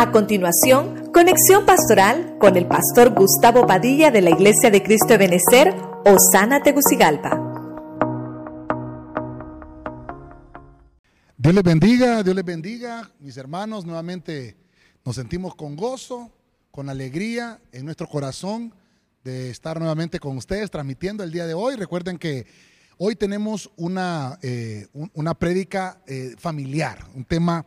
A continuación, conexión pastoral con el pastor Gustavo Padilla de la Iglesia de Cristo de Benecer, Osana Tegucigalpa. Dios les bendiga, Dios les bendiga, mis hermanos, nuevamente nos sentimos con gozo, con alegría en nuestro corazón de estar nuevamente con ustedes transmitiendo el día de hoy. Recuerden que hoy tenemos una, eh, una prédica eh, familiar, un tema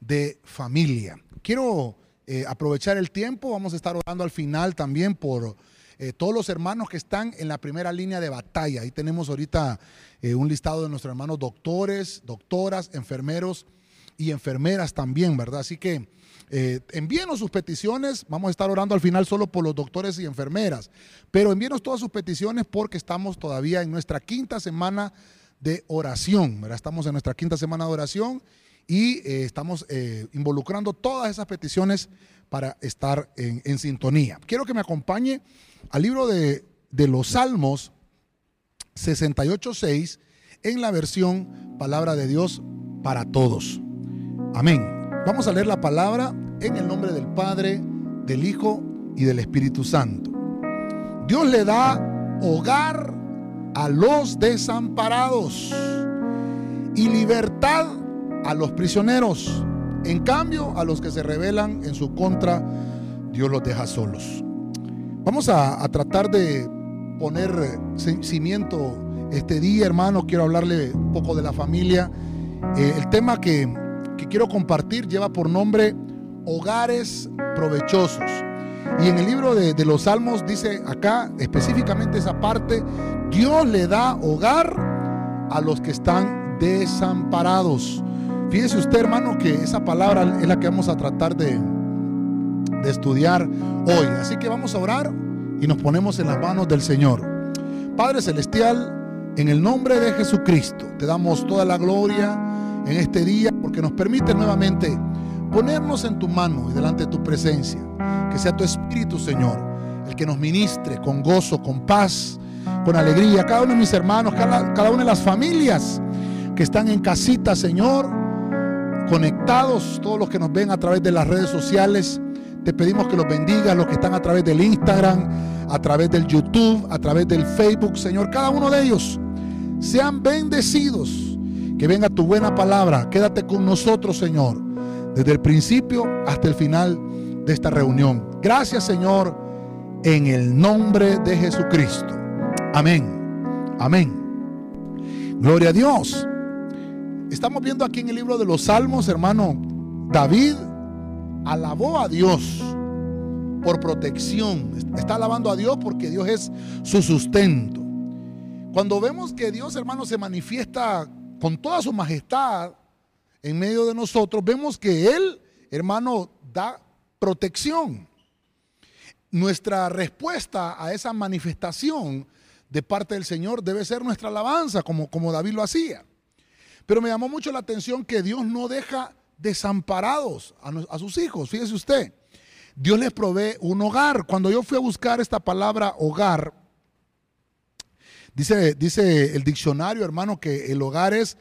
de familia. Quiero eh, aprovechar el tiempo, vamos a estar orando al final también por eh, todos los hermanos que están en la primera línea de batalla. Ahí tenemos ahorita eh, un listado de nuestros hermanos doctores, doctoras, enfermeros y enfermeras también, ¿verdad? Así que envíenos sus peticiones, vamos a estar orando al final solo por los doctores y enfermeras, pero envíenos todas sus peticiones porque estamos todavía en nuestra quinta semana de oración, ¿verdad? Estamos en nuestra quinta semana de oración y eh, estamos eh, involucrando todas esas peticiones para estar en, sintonía. Quiero que me acompañe al libro de, de los Salmos 68.6 en la versión Palabra de Dios para todos. Amén. Vamos a leer la palabra en el nombre del Padre, del Hijo y del Espíritu Santo. Dios le da hogar a los desamparados y libertad a los prisioneros. En cambio, a los que se rebelan en su contra, Dios los deja solos. Vamos a, tratar de poner cimiento este día, hermano. Quiero hablarle un poco de la familia. Eh, el tema que, quiero compartir lleva por nombre hogares provechosos. Y en el libro de, los Salmos dice acá específicamente esa parte, Dios le da hogar a los que están desamparados. Fíjese usted, hermano, que esa palabra es la que vamos a tratar de, de estudiar hoy. Así que vamos a orar y nos ponemos en las manos del Señor. Padre Celestial, en el nombre de Jesucristo, te damos toda la gloria en este día porque nos permite nuevamente ponernos en tu mano y delante de tu presencia. Que sea tu Espíritu, Señor, el que nos ministre con gozo, con paz, con alegría. Cada uno de mis hermanos, cada, cada una de las familias que están en casita, Señor conectados, todos los que nos ven a través de las redes sociales. Te pedimos que los bendigas, los que están a través del Instagram, a través del YouTube, a través del Facebook, Señor. Cada uno de ellos sean bendecidos. Que venga tu buena palabra. Quédate con nosotros, Señor, desde el principio hasta el final de esta reunión. Gracias, Señor, en el nombre de Jesucristo. Amén. Amén. Gloria a Dios. Estamos viendo aquí en el libro de los Salmos, hermano, David alabó a Dios por protección. Está alabando a Dios porque Dios es su sustento. Cuando vemos que Dios, hermano, se manifiesta con toda su majestad en medio de nosotros, vemos que Él, hermano, da protección. Nuestra respuesta a esa manifestación de parte del Señor debe ser nuestra alabanza, como, como David lo hacía. Pero me llamó mucho la atención que Dios no deja desamparados a, sus hijos. Fíjese usted, Dios les provee un hogar. Cuando yo fui a buscar esta palabra hogar, dice, dice el diccionario, hermano, que el hogar es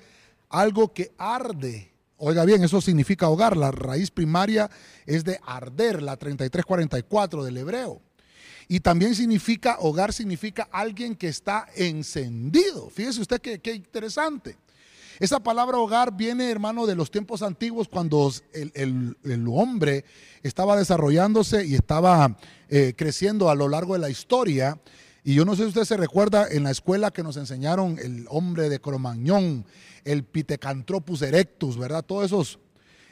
algo que arde. Oiga bien, eso significa hogar. La raíz primaria es de arder, la 3344 del hebreo. Y también significa, hogar significa alguien que está encendido. Fíjese usted qué interesante. Esa palabra hogar viene, hermano, de los tiempos antiguos cuando el, hombre estaba desarrollándose y estaba eh, creciendo a lo largo de la historia. Y yo no sé si usted se recuerda en la escuela que nos enseñaron el hombre de Cromañón, el Pithecanthropus erectus, ¿verdad? Todos esos,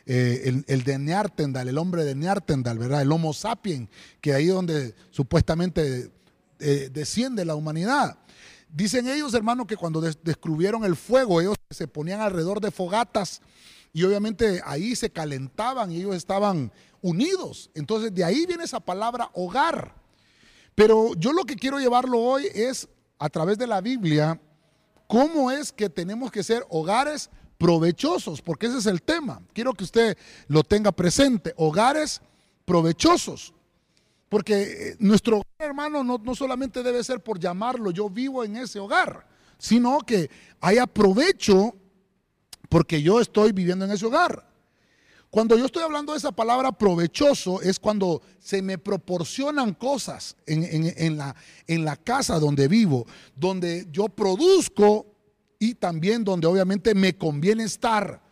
eh, el, de Neartendal, el hombre de Neartendal, ¿verdad? El Homo sapiens, que ahí donde supuestamente eh, desciende la humanidad. Dicen ellos, hermano, que cuando descubrieron el fuego, ellos se ponían alrededor de fogatas y obviamente ahí se calentaban y ellos estaban unidos. Entonces de ahí viene esa palabra hogar. Pero yo lo que quiero llevarlo hoy es a través de la Biblia, cómo es que tenemos que ser hogares provechosos, porque ese es el tema. Quiero que usted lo tenga presente, hogares provechosos. Porque eh, nuestro hermano no, no solamente debe ser por llamarlo, yo vivo en ese hogar, sino que haya provecho porque yo estoy viviendo en ese hogar. Cuando yo estoy hablando de esa palabra provechoso es cuando se me proporcionan cosas en, la, en la casa donde vivo, donde yo produzco y también donde obviamente me conviene estar.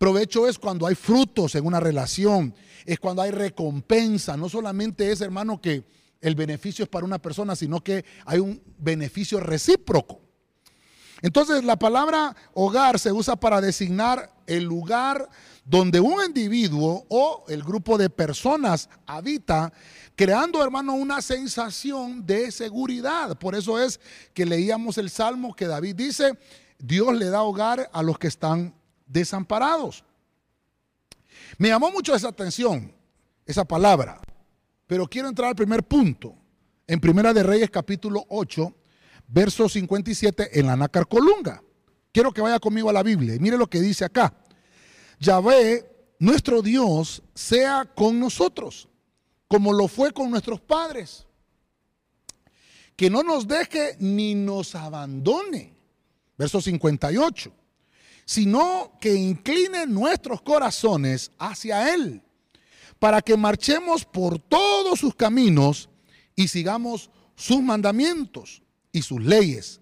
Provecho es cuando hay frutos en una relación, es cuando hay recompensa. No solamente es, hermano, que el beneficio es para una persona, sino que hay un beneficio recíproco. Entonces la palabra hogar se usa para designar el lugar donde un individuo o el grupo de personas habita, creando, hermano, una sensación de seguridad. Por eso es que leíamos el salmo que David dice, Dios le da hogar a los que están desamparados. Me llamó mucho esa atención, esa palabra, pero quiero entrar al primer punto. En Primera de Reyes capítulo 8, verso 57 en la nácar colunga. Quiero que vaya conmigo a la Biblia y mire lo que dice acá. Yahvé, nuestro Dios, sea con nosotros, como lo fue con nuestros padres. Que no nos deje ni nos abandone. Verso 58. Sino que incline nuestros corazones hacia Él, para que marchemos por todos sus caminos y sigamos sus mandamientos y sus leyes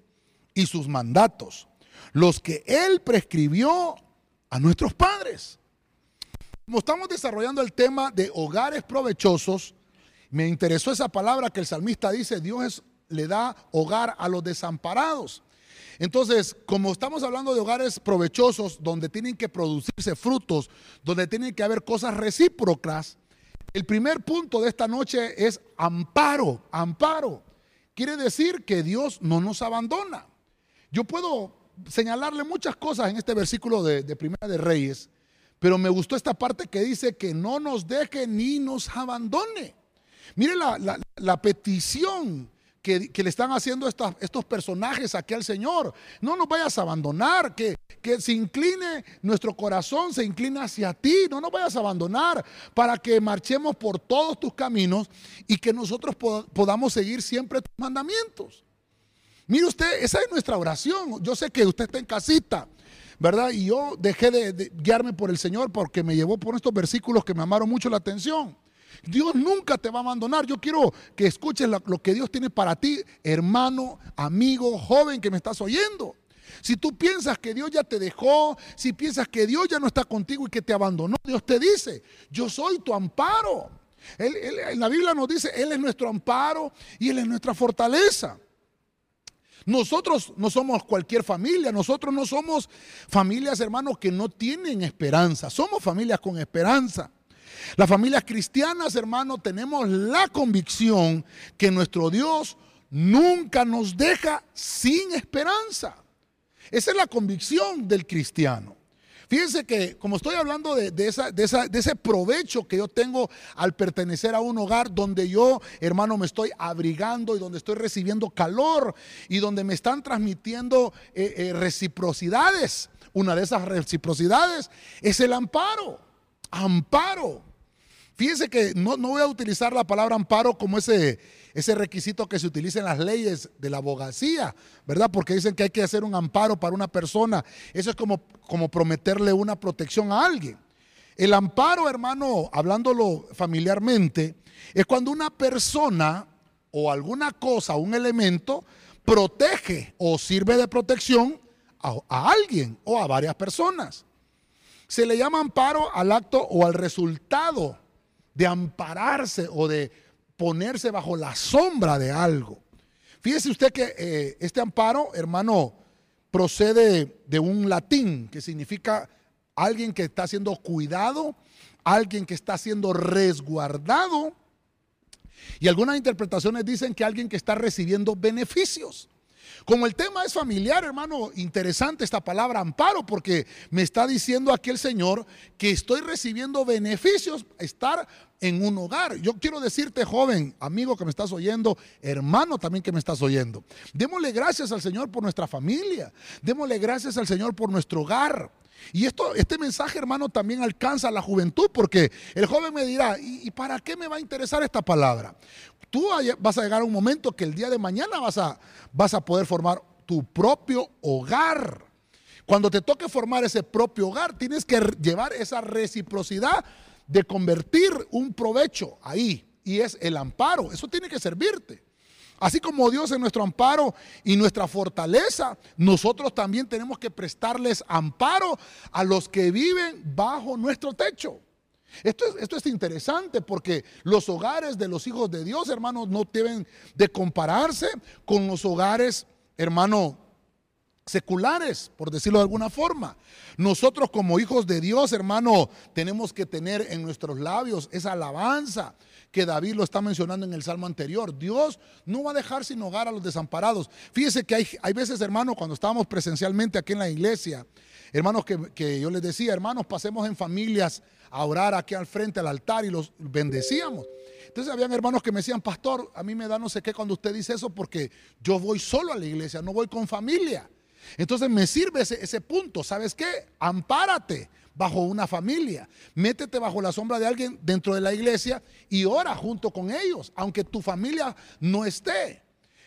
y sus mandatos, los que Él prescribió a nuestros padres. Como estamos desarrollando el tema de hogares provechosos, me interesó esa palabra que el salmista dice, Dios le da hogar a los desamparados. Entonces, como estamos hablando de hogares provechosos, donde tienen que producirse frutos, donde tienen que haber cosas recíprocas, el primer punto de esta noche es amparo, amparo. Quiere decir que Dios no nos abandona. Yo puedo señalarle muchas cosas en este versículo de, Primera de Reyes, pero me gustó esta parte que dice que no nos deje ni nos abandone. Mire la petición que, le están haciendo estos personajes aquí al Señor. No nos vayas a abandonar, que, se incline nuestro corazón, se incline hacia ti, no nos vayas a abandonar para que marchemos por todos tus caminos y que nosotros podamos seguir siempre tus mandamientos. Mire usted, esa es nuestra oración. Yo sé que usted está en casita. ¿verdad? Y yo dejé de, de, guiarme por el Señor porque me llevó por estos versículos que me amaron mucho la atención. Dios nunca te va a abandonar. Yo quiero que escuches lo, que Dios tiene para ti, hermano, amigo, joven que me estás oyendo. Si tú piensas que Dios ya te dejó, si piensas que Dios ya no está contigo y que te abandonó, Dios te dice, yo soy tu amparo. en la Biblia nos dice, Él es nuestro amparo y Él es nuestra fortaleza. Nosotros no somos cualquier familia, nosotros no somos familias, hermanos, que no tienen esperanza, somos familias con esperanza. Las familias cristianas, hermanos, tenemos la convicción que nuestro Dios nunca nos deja sin esperanza. Esa es la convicción del cristiano. Fíjense que como estoy hablando de, de, ese provecho que yo tengo al pertenecer a un hogar donde yo, hermano, me estoy abrigando y donde estoy recibiendo calor y donde me están transmitiendo eh, eh, reciprocidades. Una de esas reciprocidades es el amparo. Amparo. Fíjense que no, voy a utilizar la palabra amparo como ese, ese requisito que se utiliza en las leyes de la abogacía, ¿verdad? Porque dicen que hay que hacer un amparo para una persona. Eso es como, como prometerle una protección a alguien. El amparo, hermano, hablándolo familiarmente, es cuando una persona o alguna cosa, un elemento, protege o sirve de protección a alguien o a varias personas. Se le llama amparo al acto o al resultado de ampararse o de ponerse bajo la sombra de algo. Fíjese usted que eh, este amparo, hermano, procede de un latín que significa alguien que está siendo cuidado, alguien que está siendo resguardado. Y algunas interpretaciones dicen que alguien que está recibiendo beneficios. Como el tema es familiar, hermano, interesante esta palabra amparo, porque me está diciendo aquí el Señor que estoy recibiendo beneficios, estar en un hogar. Yo quiero decirte, joven, amigo que me estás oyendo, hermano también que me estás oyendo, démosle gracias al Señor por nuestra familia, démosle gracias al Señor por nuestro hogar. Y esto, este mensaje, hermano, también alcanza a la juventud, porque el joven me dirá, ¿y, para qué me va a interesar esta palabra? Tú vas a llegar a un momento que el día de mañana vas a, vas a poder formar tu propio hogar. Cuando te toque formar ese propio hogar, tienes que llevar esa reciprocidad de convertir un provecho ahí. Y es el amparo. Eso tiene que servirte. Así como Dios es nuestro amparo y nuestra fortaleza, nosotros también tenemos que prestarles amparo a los que viven bajo nuestro techo. Esto es, interesante porque los hogares de los hijos de Dios, hermanos, no deben de compararse con los hogares, hermano, seculares, por decirlo de alguna forma. Nosotros como hijos de Dios, hermano, tenemos que tener en nuestros labios esa alabanza que David lo está mencionando en el salmo anterior. Dios no va a dejar sin hogar a los desamparados. Fíjese que hay, hay veces, hermano, cuando estábamos presencialmente aquí en la iglesia, hermanos, que, que yo les decía, hermanos, pasemos en familias a orar aquí al frente al altar y los bendecíamos. Entonces habían hermanos que me decían, pastor, a mí me da no sé qué cuando usted dice eso porque yo voy solo a la iglesia, no voy con familia. Entonces me sirve ese, ese punto. ¿Sabes qué? Ampárate bajo una familia. Métete bajo la sombra de alguien dentro de la iglesia y ora junto con ellos, aunque tu familia no esté.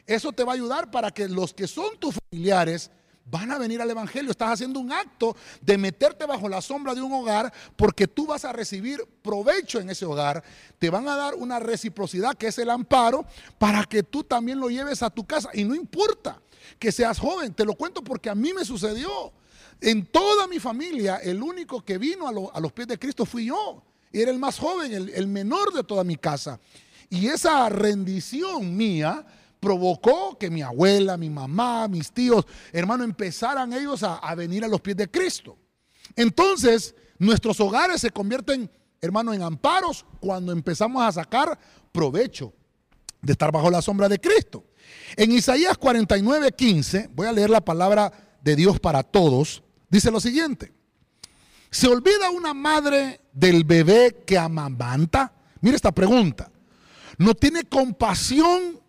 Eso te va a ayudar para que los que son tus familiares van a venir al Evangelio. Estás haciendo un acto de meterte bajo la sombra de un hogar porque tú vas a recibir provecho en ese hogar. Te van a dar una reciprocidad que es el amparo para que tú también lo lleves a tu casa. Y no importa que seas joven, te lo cuento porque a mí me sucedió. En toda mi familia, el único que vino a, los pies de Cristo fui yo. Era el más joven, el, menor de toda mi casa. Y esa rendición mía provocó que mi abuela, mi mamá, mis tíos, hermano, empezaran ellos a, a, venir a los pies de Cristo. Entonces, nuestros hogares se convierten, hermano, en amparos cuando empezamos a sacar provecho de estar bajo la sombra de Cristo. En Isaías 49, 15, voy a leer la palabra de Dios para todos. Dice lo siguiente. ¿Se olvida una madre del bebé que amamanta? Mire esta pregunta. ¿No tiene compasión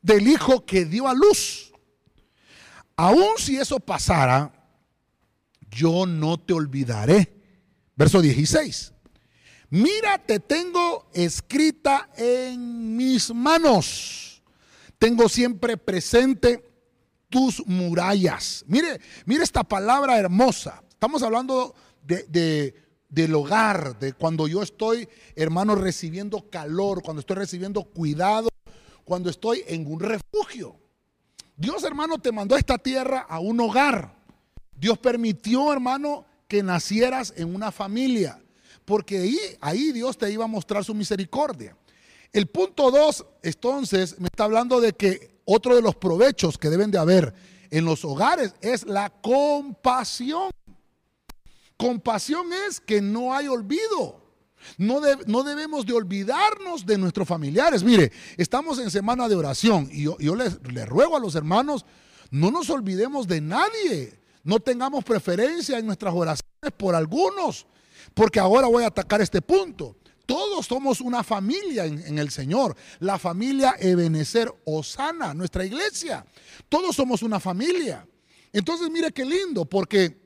del hijo que dio a luz? Aun si eso pasara, yo no te olvidaré. Verso 16. Mira, te tengo escrita en mis manos. Tengo siempre presente tus murallas. Mire, mire esta palabra hermosa. Estamos hablando de, del hogar, de cuando yo estoy, hermano, recibiendo calor, cuando estoy recibiendo cuidado, cuando estoy en un refugio. Dios, hermano, te mandó a esta tierra a un hogar. Dios permitió, hermano, que nacieras en una familia, porque ahí, ahí Dios te iba a mostrar su misericordia. El punto dos, entonces, me está hablando de que otro de los provechos que deben de haber en los hogares es la compasión. Compasión es que no hay olvido. No, no, debemos de olvidarnos de nuestros familiares. Mire, estamos en semana de oración y yo, les, les ruego a los hermanos, no nos olvidemos de nadie. No tengamos preferencia en nuestras oraciones por algunos, porque ahora voy a atacar este punto. Todos somos una familia en, el Señor. La familia Ebenezer Osana, nuestra iglesia. Todos somos una familia. Entonces, mire qué lindo, porque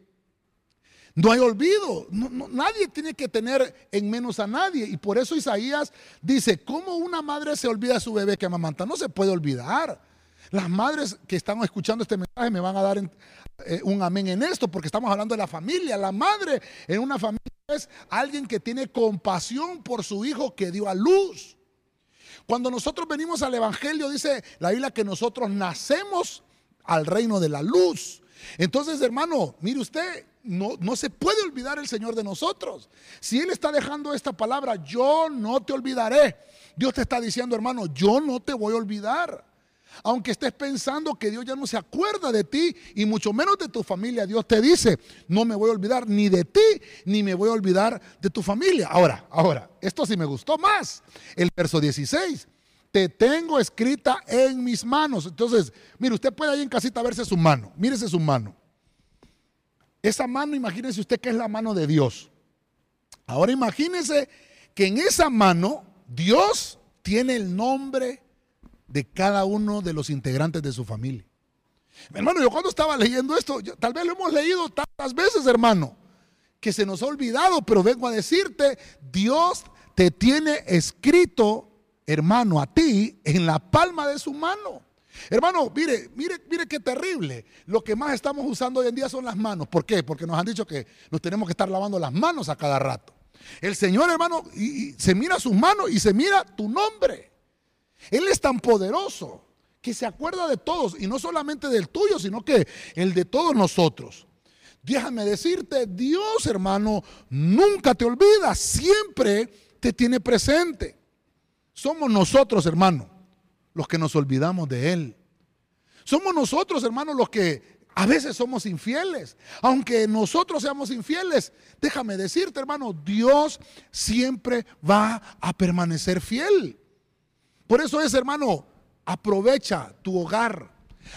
no hay olvido. nadie tiene que tener en menos a nadie. Y por eso Isaías dice, ¿cómo una madre se olvida a su bebé que amamanta? No se puede olvidar. Las madres que están escuchando este mensaje me van a dar eh, un amén en esto, porque estamos hablando de la familia. La madre en una familia es alguien que tiene compasión por su hijo que dio a luz. Cuando nosotros venimos al Evangelio, dice la Biblia que nosotros nacemos al reino de la luz. Entonces, hermano, mire usted, no, no, se puede olvidar el Señor de nosotros. Si Él está dejando esta palabra, yo no te olvidaré. Dios te está diciendo, hermano, yo no te voy a olvidar. Aunque estés pensando que Dios ya no se acuerda de ti y mucho menos de tu familia, Dios te dice, no me voy a olvidar ni de ti ni me voy a olvidar de tu familia. Ahora, ahora, esto sí me gustó más. El verso 16, te tengo escrita en mis manos. Entonces, mire, usted puede ahí en casita verse su mano, mírese su mano. Esa mano, imagínese usted que es la mano de Dios. Ahora imagínese que en esa mano Dios tiene el nombre de cada uno de los integrantes de su familia. Hermano, yo cuando estaba leyendo esto, tal vez lo hemos leído tantas veces, hermano, que se nos ha olvidado, pero vengo a decirte, Dios te tiene escrito, hermano, a ti en la palma de su mano. Hermano, mire, mire, mire qué terrible. Lo que más estamos usando hoy en día son las manos. ¿Por qué? Porque nos han dicho que nos tenemos que estar lavando las manos a cada rato. El Señor, hermano, y, se mira sus manos y se mira tu nombre. Él es tan poderoso que se acuerda de todos y no solamente del tuyo, sino que el de todos nosotros. Déjame decirte, Dios, hermano, nunca te olvida, siempre te tiene presente. Somos nosotros, hermano, los que nos olvidamos de Él. Somos nosotros, hermanos, los que a veces somos infieles. Aunque nosotros seamos infieles, déjame decirte, hermano, Dios siempre va a permanecer fiel. Por eso es, hermano, aprovecha tu hogar,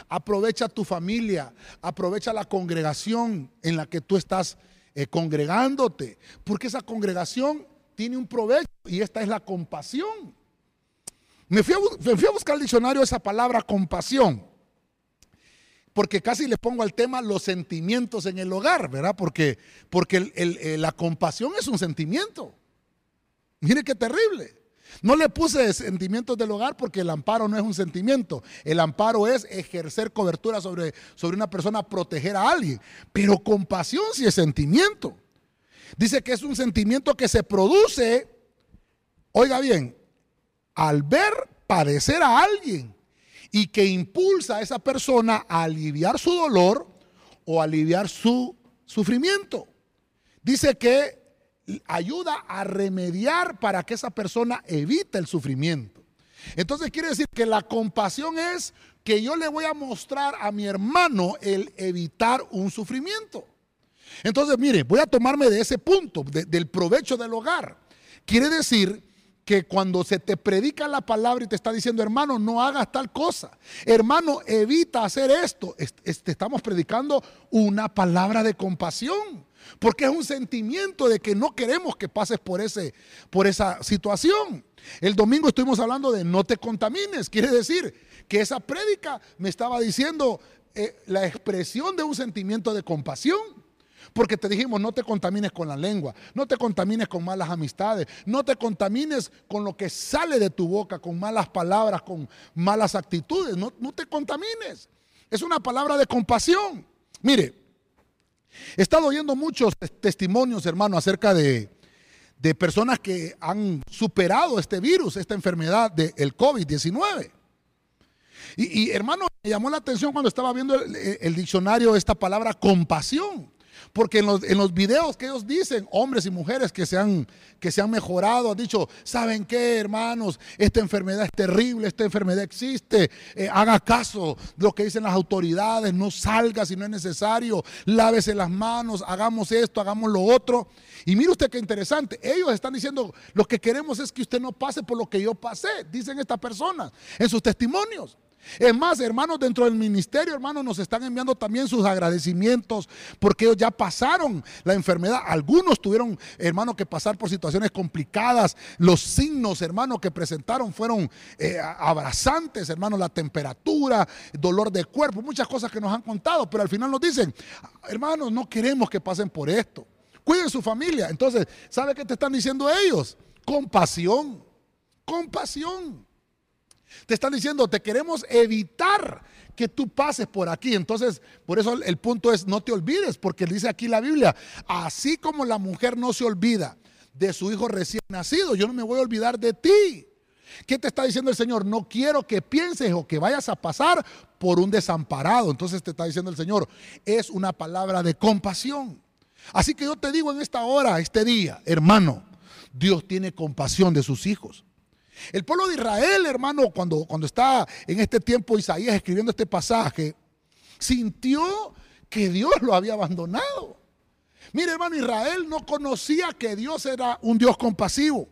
aprovecha tu familia, aprovecha la congregación en la que tú estás eh, congregándote, porque esa congregación tiene un provecho y esta es la compasión. Me fui, a, buscar el diccionario esa palabra compasión, porque casi le pongo al tema los sentimientos en el hogar, ¿verdad? Porque, porque la compasión es un sentimiento. Mire qué terrible. No le puse sentimientos del hogar porque el amparo no es un sentimiento. El amparo es ejercer cobertura sobre, sobre una persona, proteger a alguien. Pero compasión sí es sentimiento. Dice que es un sentimiento que se produce, oiga bien, al ver padecer a alguien y que impulsa a esa persona a aliviar su dolor o aliviar su sufrimiento. Dice que ayuda a remediar para que esa persona evite el sufrimiento. Entonces quiere decir que la compasión es que yo le voy a mostrar a mi hermano el evitar un sufrimiento. Entonces, mire, voy a tomarme de ese punto, del provecho del hogar. Quiere decir que cuando se te predica la palabra y te está diciendo, hermano, no hagas tal cosa, hermano, evita hacer esto, estamos predicando una palabra de compasión, porque es un sentimiento de que no queremos que pases por, ese, por esa situación. El domingo estuvimos hablando de no te contamines, quiere decir que esa prédica me estaba diciendo eh, la expresión de un sentimiento de compasión. Porque te dijimos, no te contamines con la lengua, no te contamines con malas amistades, no te contamines con lo que sale de tu boca, con malas palabras, con malas actitudes, no, te contamines. Es una palabra de compasión. Mire, he estado oyendo muchos testimonios, hermano, acerca de, personas que han superado este virus, esta enfermedad del COVID-19. Y, hermano, me llamó la atención cuando estaba viendo el, el, diccionario esta palabra compasión. Porque en los, en los videos que ellos dicen, hombres y mujeres que se, han, que se han mejorado, han dicho, ¿saben qué, hermanos? Esta enfermedad es terrible, esta enfermedad existe. Eh, haga caso de lo que dicen las autoridades, no salga si no es necesario, lávese las manos, hagamos esto, hagamos lo otro. Y mire usted qué interesante, ellos están diciendo, lo que queremos es que usted no pase por lo que yo pasé, dicen estas personas en sus testimonios. Es más, hermanos, dentro del ministerio, hermanos, nos están enviando también sus agradecimientos porque ellos ya pasaron la enfermedad. Algunos tuvieron, hermanos, que pasar por situaciones complicadas. Los signos, hermanos, que presentaron fueron eh, abrazantes, hermanos, la temperatura, dolor de cuerpo, muchas cosas que nos han contado, pero al final nos dicen, hermanos, no queremos que pasen por esto. Cuiden su familia. Entonces, ¿sabe qué te están diciendo ellos? Compasión, compasión. Te están diciendo, te queremos evitar que tú pases por aquí. Entonces, por eso el punto es, no te olvides, porque dice aquí la Biblia, así como la mujer no se olvida de su hijo recién nacido, yo no me voy a olvidar de ti. ¿Qué te está diciendo el Señor? No quiero que pienses o que vayas a pasar por un desamparado. Entonces te está diciendo el Señor, es una palabra de compasión. Así que yo te digo en esta hora, este día, hermano, Dios tiene compasión de sus hijos. El pueblo de Israel, hermano, cuando, cuando está en este tiempo Isaías escribiendo este pasaje, sintió que Dios lo había abandonado. Mire, hermano, Israel no conocía que Dios era un Dios compasivo.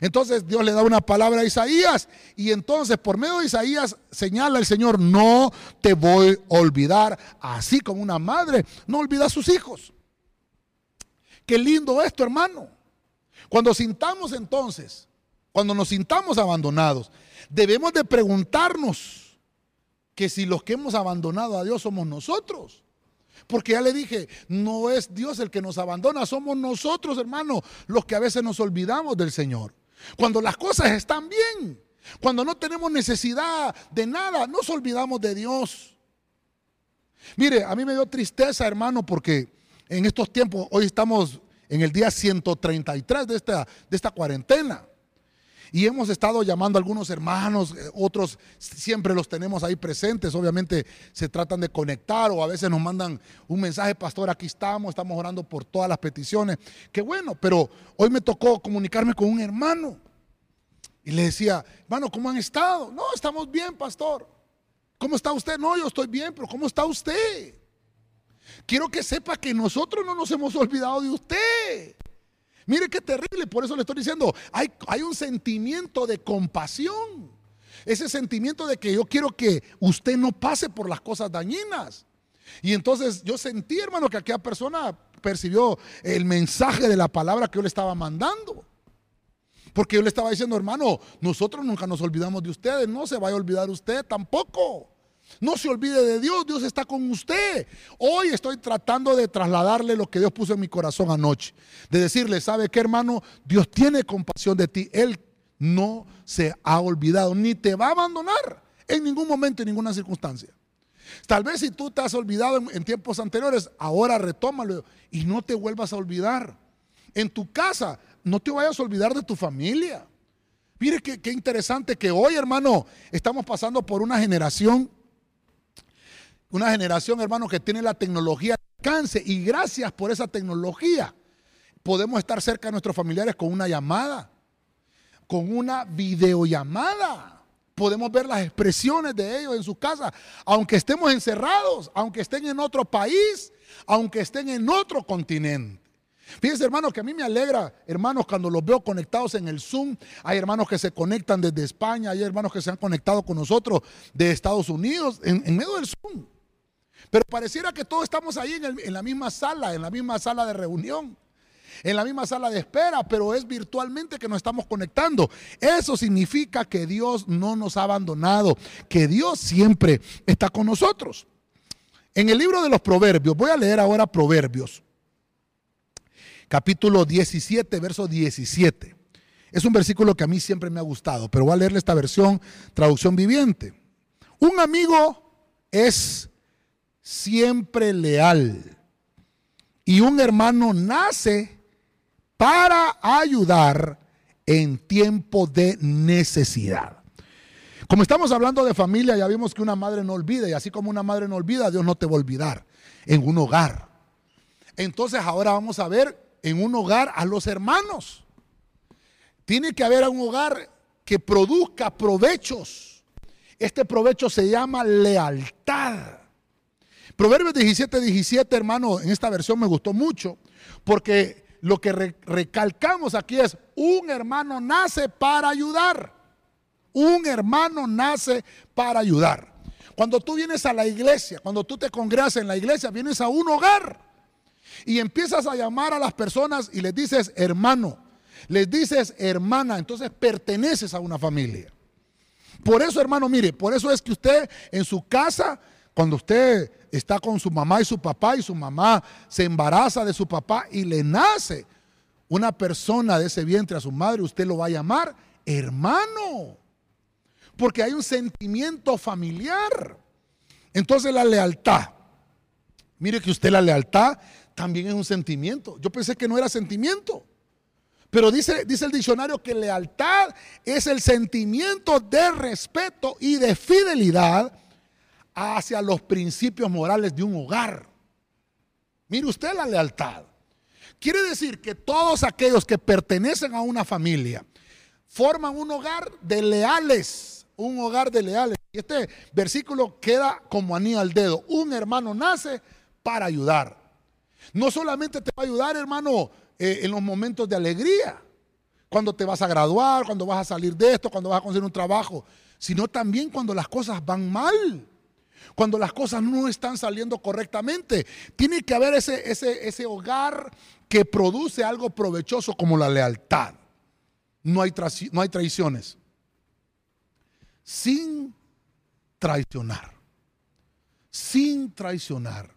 Entonces Dios le da una palabra a Isaías y entonces por medio de Isaías señala el Señor, no te voy a olvidar, así como una madre no olvida a sus hijos. Qué lindo esto, hermano. Cuando sintamos entonces cuando nos sintamos abandonados, debemos de preguntarnos que si los que hemos abandonado a Dios somos nosotros. Porque ya le dije, no es Dios el que nos abandona, somos nosotros, hermano, los que a veces nos olvidamos del Señor. Cuando las cosas están bien, Cuando no tenemos necesidad de nada, nos olvidamos de Dios. Mire, a mí me dio tristeza, hermano, porque en estos tiempos, hoy estamos en el día 133 de esta, de esta cuarentena. Y hemos estado llamando a algunos hermanos, eh, otros siempre los tenemos ahí presentes, obviamente se tratan de conectar o a veces nos mandan un mensaje, pastor, aquí estamos, estamos orando por todas las peticiones. Qué bueno, pero hoy me tocó comunicarme con un hermano y le decía, hermano, ¿cómo han estado? No, estamos bien, pastor. ¿Cómo está usted? No, yo estoy bien, pero ¿cómo está usted? Quiero que sepa que nosotros no nos hemos olvidado de usted. Mire qué terrible, por eso le estoy diciendo, hay, un sentimiento de compasión. Ese sentimiento de que yo quiero que usted no pase por las cosas dañinas. Y entonces yo sentí, hermano, que aquella persona percibió el mensaje de la palabra que yo le estaba mandando. Porque yo le estaba diciendo, hermano, nosotros nunca nos olvidamos de ustedes, no se vaya a olvidar usted tampoco. No se olvide de Dios, Dios está con usted. Hoy estoy tratando de trasladarle lo que Dios puso en mi corazón anoche. De decirle, ¿sabe qué hermano? Dios tiene compasión de ti. Él no se ha olvidado, ni te va a abandonar en ningún momento, en ninguna circunstancia. Tal vez si tú te has olvidado en, tiempos anteriores, ahora retómalo y no te vuelvas a olvidar. En tu casa, no te vayas a olvidar de tu familia. Mire qué, qué interesante que hoy, hermano, estamos pasando por una generación una generación, hermano, que tiene la tecnología de alcance y gracias por esa tecnología podemos estar cerca de nuestros familiares con una llamada, con una videollamada. Podemos ver las expresiones de ellos en su casa, aunque estemos encerrados, aunque estén en otro país, aunque estén en otro continente. Fíjense, hermanos, que a mí me alegra, hermanos, cuando los veo conectados en el Zoom. Hay hermanos que se conectan desde España, hay hermanos que se han conectado con nosotros de Estados Unidos en medio del Zoom. Pero pareciera que todos estamos ahí en, la misma sala, en la misma sala de reunión en la misma sala de espera, pero es virtualmente que nos estamos conectando. Eso significa que Dios no nos ha abandonado, que Dios siempre está con nosotros. En el libro de los Proverbios, voy a leer ahora Proverbios, capítulo 17, verso 17. Es un versículo que a mí siempre me ha gustado, pero voy a leerle esta versión, traducción viviente. Un amigo es siempre leal. Y un hermano nace para ayudar en tiempo de necesidad. Como estamos hablando de familia, ya vimos que una madre no olvida, y así como una madre no olvida, Dios no te va a olvidar en un hogar. Entonces ahora vamos a ver en un hogar a los hermanos. Tiene que haber un hogar que produzca provechos. Este provecho se llama lealtad. Proverbios 17, 17, hermano, en esta versión me gustó mucho, porque lo que recalcamos aquí es, un hermano nace para ayudar. Un hermano nace para ayudar. Cuando tú vienes a la iglesia, cuando tú te congregas en la iglesia, vienes a un hogar y empiezas a llamar a las personas y les dices hermano, les dices hermana, entonces perteneces a una familia. Por eso, hermano, mire, por eso es que usted en su casa, cuando usted está con su mamá y su papá y su mamá se embaraza de su papá y le nace una persona de ese vientre a su madre, usted lo va a llamar hermano. Porque hay un sentimiento familiar. Entonces la lealtad. Mire que usted la lealtad también es un sentimiento. Yo pensé que no era sentimiento. Pero dice, dice el diccionario que lealtad es el sentimiento de respeto y de fidelidad hacia los principios morales de un hogar. Mire usted la lealtad. Quiere decir que todos aquellos que pertenecen a una familia forman un hogar de leales, un hogar de leales. Y este versículo queda como anillo al dedo. Un hermano nace para ayudar. No solamente te va a ayudar, hermano, eh, en los momentos de alegría, cuando te vas a graduar, cuando vas a salir de esto, cuando vas a conseguir un trabajo, sino también cuando las cosas van mal cuando las cosas no están saliendo correctamente. Tiene que haber ese, ese, ese hogar que produce algo provechoso como la lealtad. No hay, no hay traiciones. Sin traicionar. Sin traicionar.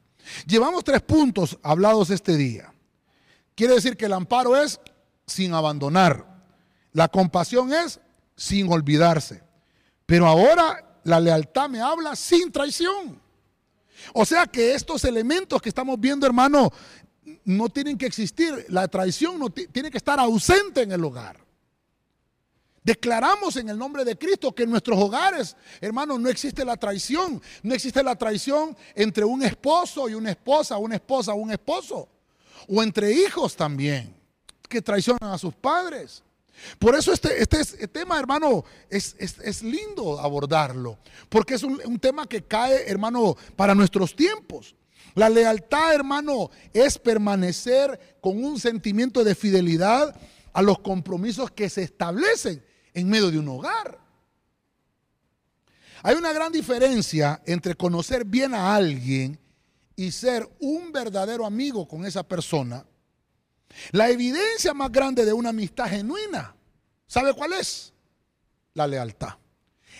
Llevamos tres puntos hablados este día. Quiere decir que el amparo es sin abandonar. La compasión es sin olvidarse. Pero ahora la lealtad me habla sin traición. O sea que estos elementos que estamos viendo, hermano, no tienen que existir. La traición no tiene que estar ausente en el hogar. Declaramos en el nombre de Cristo que en nuestros hogares, hermano, no existe la traición. No existe la traición entre un esposo y una esposa, una esposa, un esposo. O entre hijos también, que traicionan a sus padres. Por eso este, este, tema, hermano, es, lindo abordarlo, porque es un tema que cae, hermano, para nuestros tiempos. La lealtad, hermano, es permanecer con un sentimiento de fidelidad a los compromisos que se establecen en medio de un hogar. Hay una gran diferencia entre conocer bien a alguien y ser un verdadero amigo con esa persona la evidencia más grande de una amistad genuina, ¿sabe cuál es? La lealtad.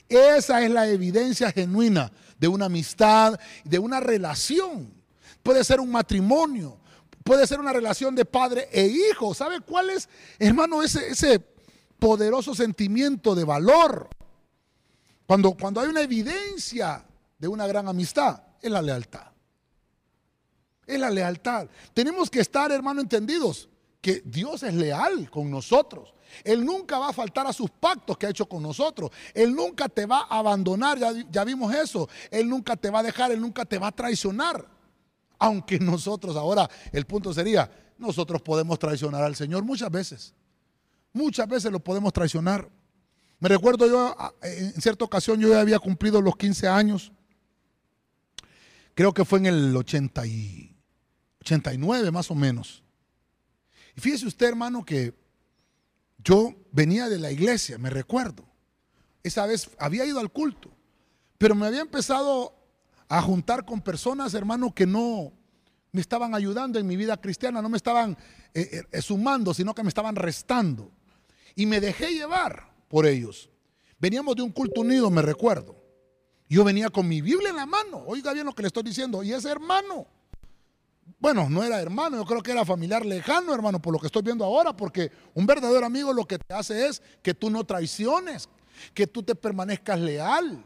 Esa es la evidencia genuina de una amistad, de una relación. Puede ser un matrimonio, puede ser una relación de padre e hijo. ¿Sabe cuál es, hermano, ese, poderoso sentimiento de valor? Cuando, cuando hay una evidencia de una gran amistad, es la lealtad. Es la lealtad. Tenemos que estar, hermano, entendidos que Dios es leal con nosotros. Él nunca va a faltar a sus pactos que ha hecho con nosotros. Él nunca te va a abandonar, ya, ya, vimos eso. Él nunca te va a dejar, Él nunca te va a traicionar. Aunque nosotros ahora, el punto sería, nosotros podemos traicionar al Señor muchas veces. Muchas veces lo podemos traicionar. Me recuerdo yo, en cierta ocasión yo ya había cumplido los 15 años. Creo que fue en el 80 y 89 más o menos. Y fíjese usted, hermano, que yo venía de la iglesia, me recuerdo. Esa vez había ido al culto, pero me había empezado a juntar con personas, hermano, que no me estaban ayudando en mi vida cristiana, no me estaban eh, eh, sumando, sino que me estaban restando. Y me dejé llevar por ellos. Veníamos de un culto unido, me recuerdo. Yo venía con mi Biblia en la mano. Oiga bien lo que le estoy diciendo. Y ese hermano bueno, no era hermano, yo creo que era familiar lejano, hermano, por lo que estoy viendo ahora, porque un verdadero amigo lo que te hace es que tú no traiciones, que tú te permanezcas leal.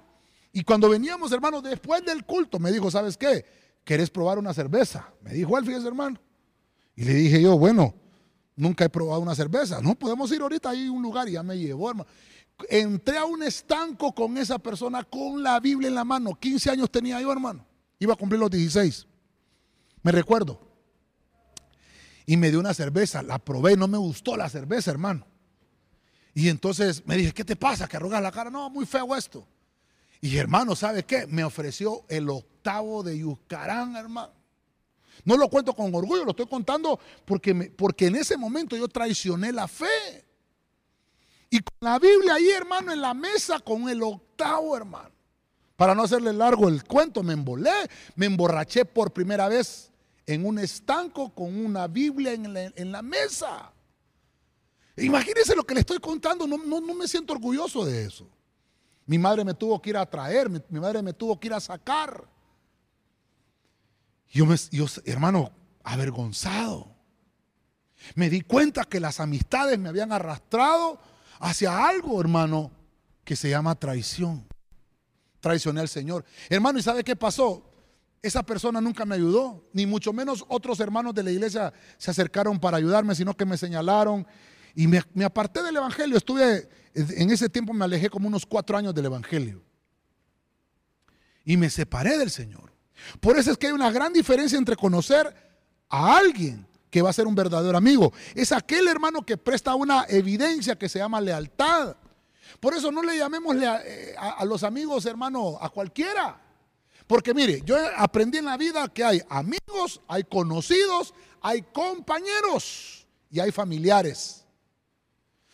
Y cuando veníamos, hermano, después del culto, me dijo, ¿sabes qué? ¿Querés probar una cerveza? Me dijo él, fíjese, hermano. Y le dije yo, bueno, nunca he probado una cerveza. No, podemos ir ahorita ahí a un lugar y ya me llevó, hermano. Entré a un estanco con esa persona con la Biblia en la mano. 15 años tenía yo, hermano. Iba a cumplir los 16. Me recuerdo. Y me dio una cerveza, la probé, no me gustó la cerveza, hermano. Y entonces me dije, ¿qué te pasa? Que arrugas la cara. No, muy feo esto. Y hermano, ¿sabe qué? Me ofreció el octavo de Yuscarán, hermano. No lo cuento con orgullo, lo estoy contando porque, porque en ese momento yo traicioné la fe. Y con la Biblia ahí, hermano, en la mesa con el octavo, hermano. Para no hacerle largo el cuento, me embolé, me emborraché por primera vez en un estanco con una Biblia en la, mesa. Imagínense lo que le estoy contando, no, me siento orgulloso de eso. Mi madre me tuvo que ir a traer, mi, madre me tuvo que ir a sacar. Yo, me, yo, hermano, avergonzado. Me di cuenta que las amistades me habían arrastrado hacia algo, hermano, que se llama traición traicioné al Señor. Hermano, ¿y sabe qué pasó? Esa persona nunca me ayudó, ni mucho menos otros hermanos de la iglesia se acercaron para ayudarme, sino que me señalaron y me, aparté del Evangelio. Estuve, en ese tiempo me alejé como unos cuatro años del Evangelio. Y me separé del Señor. Por eso es que hay una gran diferencia entre conocer a alguien que va a ser un verdadero amigo. Es aquel hermano que presta una evidencia que se llama lealtad. Por eso no le llamemos eh, a, los amigos, hermano, a cualquiera. Porque mire, yo aprendí en la vida que hay amigos, hay conocidos, hay compañeros y hay familiares.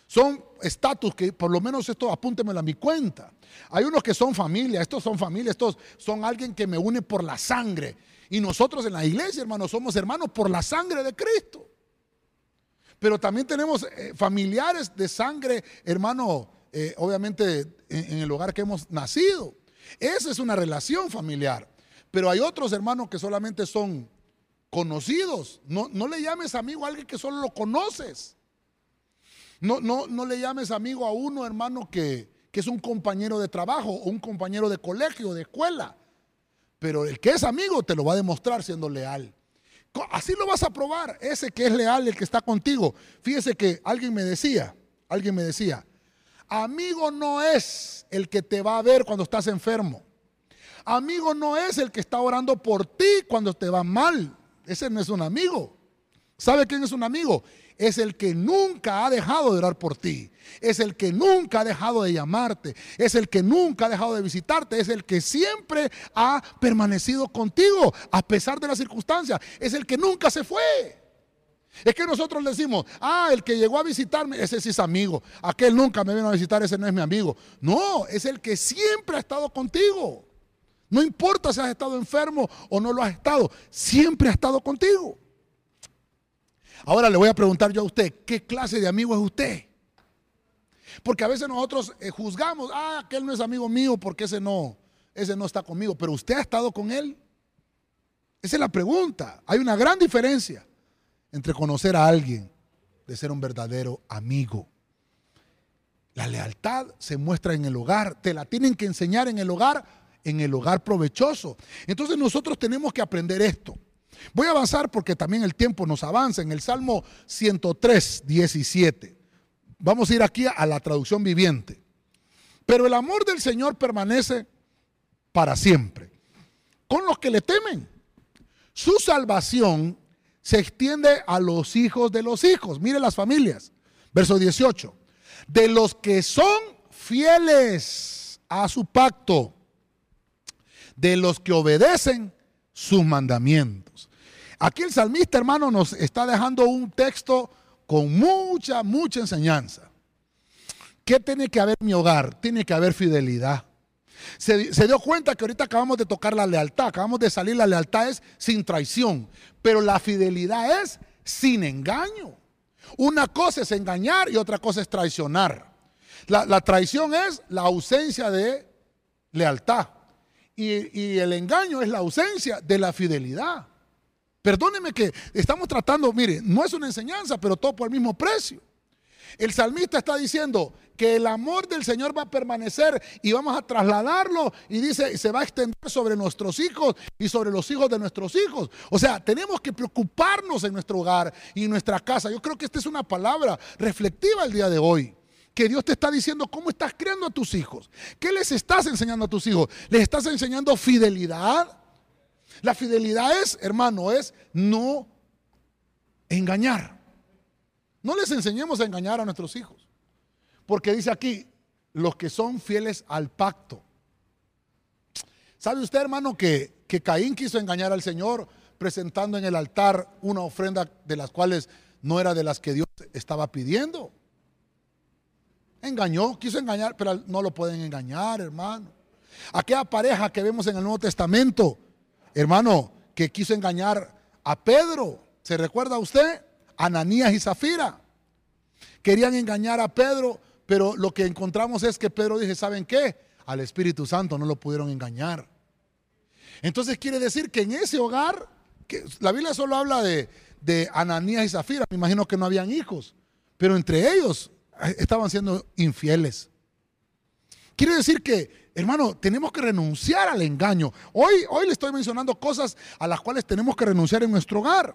Son estatus que por lo menos esto apúntemelo a mi cuenta. Hay unos que son familia, estos son familia, estos son alguien que me une por la sangre. Y nosotros en la iglesia, hermano, somos hermanos por la sangre de Cristo. Pero también tenemos eh, familiares de sangre, hermano, eh, obviamente en, el hogar que hemos nacido. Esa es una relación familiar. Pero hay otros hermanos que solamente son conocidos. No, no le llames amigo a alguien que solo lo conoces. No, no, no le llames amigo a uno, hermano, que, que es un compañero de trabajo o un compañero de colegio, de escuela. Pero el que es amigo te lo va a demostrar siendo leal. Así lo vas a probar, ese que es leal, el que está contigo. Fíjese que alguien me decía, alguien me decía, amigo no es el que te va a ver cuando estás enfermo. Amigo no es el que está orando por ti cuando te va mal. Ese no es un amigo. ¿Sabe quién es un amigo? Es el que nunca ha dejado de orar por ti. Es el que nunca ha dejado de llamarte. Es el que nunca ha dejado de visitarte. Es el que siempre ha permanecido contigo a pesar de las circunstancias. Es el que nunca se fue. Es que nosotros le decimos, ah, el que llegó a visitarme, ese sí es amigo. Aquel nunca me vino a visitar, ese no es mi amigo. No, es el que siempre ha estado contigo. No importa si has estado enfermo o no lo has estado, siempre ha estado contigo. Ahora le voy a preguntar yo a usted, ¿qué clase de amigo es usted? Porque a veces nosotros eh, juzgamos, ah, aquel no es amigo mío porque ese no, ese no está conmigo, pero usted ha estado con él. Esa es la pregunta. Hay una gran diferencia entre conocer a alguien de ser un verdadero amigo. La lealtad se muestra en el hogar, te la tienen que enseñar en el hogar, en el hogar provechoso. Entonces nosotros tenemos que aprender esto. Voy a avanzar porque también el tiempo nos avanza en el Salmo 103, 17. Vamos a ir aquí a la traducción viviente. Pero el amor del Señor permanece para siempre. Con los que le temen. Su salvación se extiende a los hijos de los hijos. Mire las familias. Verso 18. De los que son fieles a su pacto. De los que obedecen sus mandamientos. Aquí el salmista, hermano, nos está dejando un texto con mucha, mucha enseñanza. ¿Qué tiene que haber en mi hogar? Tiene que haber fidelidad. Se, dio cuenta que ahorita acabamos de tocar la lealtad, acabamos de salir, la lealtad es sin traición, pero la fidelidad es sin engaño. Una cosa es engañar y otra cosa es traicionar. La, traición es la ausencia de lealtad y, y el engaño es la ausencia de la fidelidad. Perdóneme que estamos tratando, mire, no es una enseñanza, pero todo por el mismo precio. El salmista está diciendo que el amor del Señor va a permanecer y vamos a trasladarlo y dice, se va a extender sobre nuestros hijos y sobre los hijos de nuestros hijos. O sea, tenemos que preocuparnos en nuestro hogar y en nuestra casa. Yo creo que esta es una palabra reflectiva el día de hoy que Dios te está diciendo cómo estás criando a tus hijos. ¿Qué les estás enseñando a tus hijos? ¿Les estás enseñando fidelidad? La fidelidad es, hermano, es no engañar. No les enseñemos a engañar a nuestros hijos. Porque dice aquí, los que son fieles al pacto. ¿Sabe usted, hermano, que, que Caín quiso engañar al Señor presentando en el altar una ofrenda de las cuales no era de las que Dios estaba pidiendo? Engañó, quiso engañar, pero no lo pueden engañar, hermano. Aquella pareja que vemos en el Nuevo Testamento, hermano, que quiso engañar a Pedro. ¿Se recuerda usted? Ananías y Zafira. Querían engañar a Pedro, pero lo que encontramos es que Pedro dice, ¿saben qué? Al Espíritu Santo no lo pudieron engañar. Entonces quiere decir que en ese hogar, que la Biblia solo habla de, Ananías y Zafira, me imagino que no habían hijos, pero entre ellos eh, estaban siendo infieles. Quiere decir que Hermano, tenemos que renunciar al engaño. Hoy, hoy le estoy mencionando cosas a las cuales tenemos que renunciar en nuestro hogar.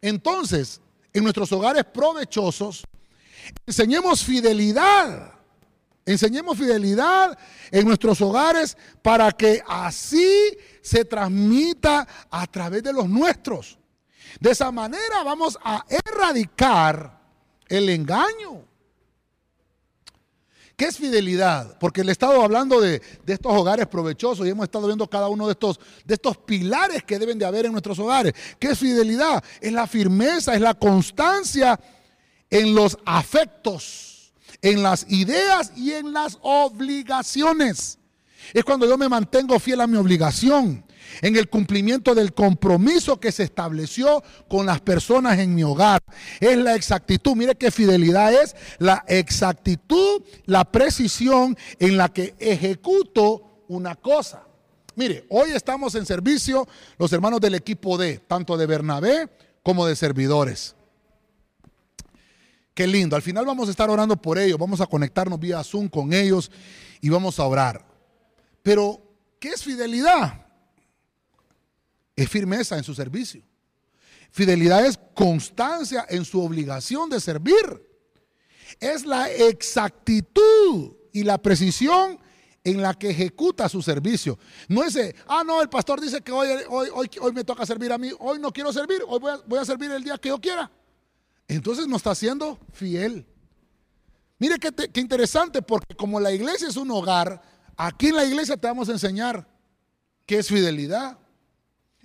Entonces, en nuestros hogares provechosos, enseñemos fidelidad. Enseñemos fidelidad en nuestros hogares para que así se transmita a través de los nuestros. De esa manera vamos a erradicar el engaño. ¿Qué es fidelidad? Porque le he estado hablando de, estos hogares provechosos y hemos estado viendo cada uno de estos, de estos pilares que deben de haber en nuestros hogares. ¿Qué es fidelidad? Es la firmeza, es la constancia en los afectos, en las ideas y en las obligaciones. Es cuando yo me mantengo fiel a mi obligación en el cumplimiento del compromiso que se estableció con las personas en mi hogar. Es la exactitud, mire qué fidelidad es, la exactitud, la precisión en la que ejecuto una cosa. Mire, hoy estamos en servicio los hermanos del equipo D, tanto de Bernabé como de servidores. Qué lindo. Al final vamos a estar orando por ellos. Vamos a conectarnos vía Zoom con ellos y vamos a orar. Pero, ¿qué es fidelidad? Es firmeza en su servicio. Fidelidad es constancia en su obligación de servir. Es la exactitud y la precisión en la que ejecuta su servicio. No es, ah, no, el pastor dice que hoy, hoy, hoy, me toca servir a mí, hoy no quiero servir, hoy voy a, voy a servir el día que yo quiera. Entonces no está siendo fiel. Mire qué, qué interesante, porque como la iglesia es un hogar, aquí en la iglesia te vamos a enseñar qué es fidelidad.